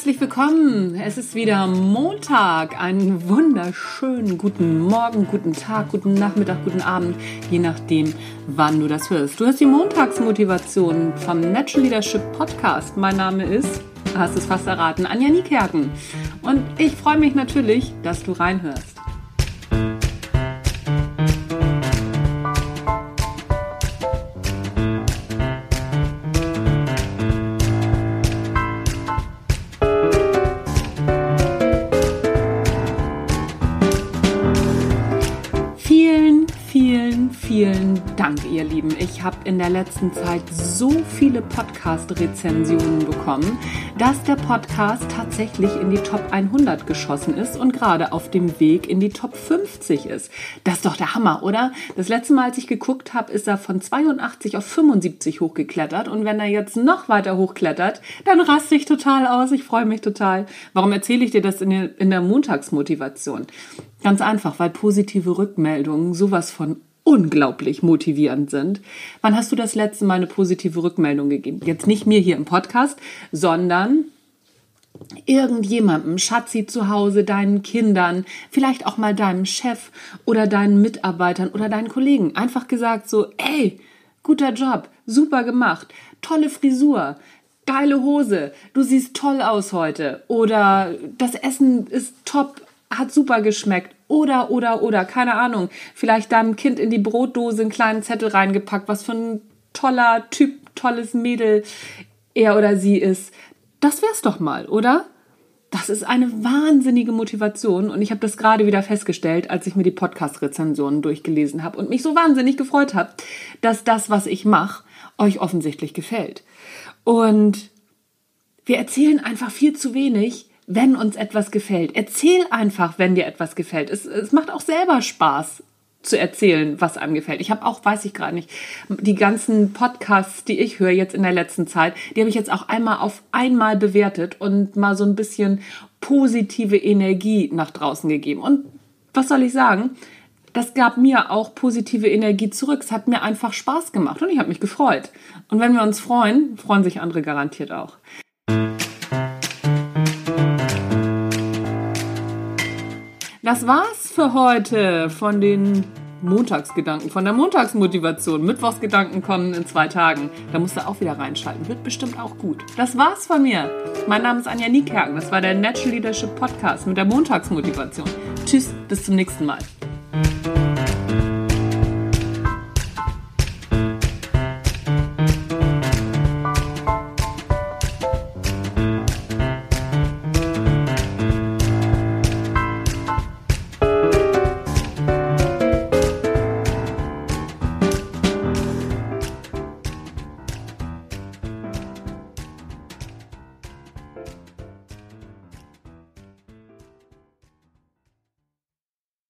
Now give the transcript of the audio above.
herzlich willkommen. Es ist wieder Montag. Einen wunderschönen guten Morgen, guten Tag, guten Nachmittag, guten Abend, je nachdem, wann du das hörst. Du hast die Montagsmotivation vom Natural Leadership Podcast. Mein Name ist, hast es fast erraten, Anja Niekerken. Und ich freue mich natürlich, dass du reinhörst. Vielen Dank, ihr Lieben. Ich habe in der letzten Zeit so viele Podcast-Rezensionen bekommen, dass der Podcast tatsächlich in die Top 100 geschossen ist und gerade auf dem Weg in die Top 50 ist. Das ist doch der Hammer, oder? Das letzte Mal, als ich geguckt habe, ist er von 82 auf 75 hochgeklettert und wenn er jetzt noch weiter hochklettert, dann raste ich total aus. Ich freue mich total. Warum erzähle ich dir das in der, Montagsmotivation? Ganz einfach, weil positive Rückmeldungen sowas von unglaublich motivierend sind. Wann hast du das letzte Mal eine positive Rückmeldung gegeben? Jetzt nicht mir hier im Podcast, sondern irgendjemandem, Schatzi zu Hause, deinen Kindern, vielleicht auch mal deinem Chef oder deinen Mitarbeitern oder deinen Kollegen. Einfach gesagt so, ey, guter Job, super gemacht, tolle Frisur, geile Hose, du siehst toll aus heute oder das Essen ist top, hat super geschmeckt oder, oder, oder, keine Ahnung. Vielleicht deinem Kind in die Brotdose einen kleinen Zettel reingepackt, was für ein toller Typ, tolles Mädel er oder sie ist. Das wär's doch mal, oder? Das ist eine wahnsinnige Motivation und ich habe das gerade wieder festgestellt, als ich mir die Podcast-Rezensionen durchgelesen habe und mich so wahnsinnig gefreut habe, dass das, was ich mache, euch offensichtlich gefällt. Und wir erzählen einfach viel zu wenig, wenn uns etwas gefällt. Erzähl einfach, wenn dir etwas gefällt. Es, es macht auch selber Spaß zu erzählen, was einem gefällt. Ich habe auch, weiß ich gerade nicht, die ganzen Podcasts, die ich höre jetzt in der letzten Zeit, die habe ich jetzt auch einmal auf einmal bewertet und mal so ein bisschen positive Energie nach draußen gegeben. Und was soll ich sagen? Das gab mir auch positive Energie zurück. Es hat mir einfach Spaß gemacht und ich habe mich gefreut. Und wenn wir uns freuen, freuen sich andere garantiert auch. Das war's für heute von den Montagsgedanken, von der Montagsmotivation. Mittwochsgedanken kommen in zwei Tagen. Da musst du auch wieder reinschalten. Wird bestimmt auch gut. Das war's von mir. Mein Name ist Anja Niekerken. Das war der Natural Leadership Podcast mit der Montagsmotivation. Tschüss, bis zum nächsten Mal.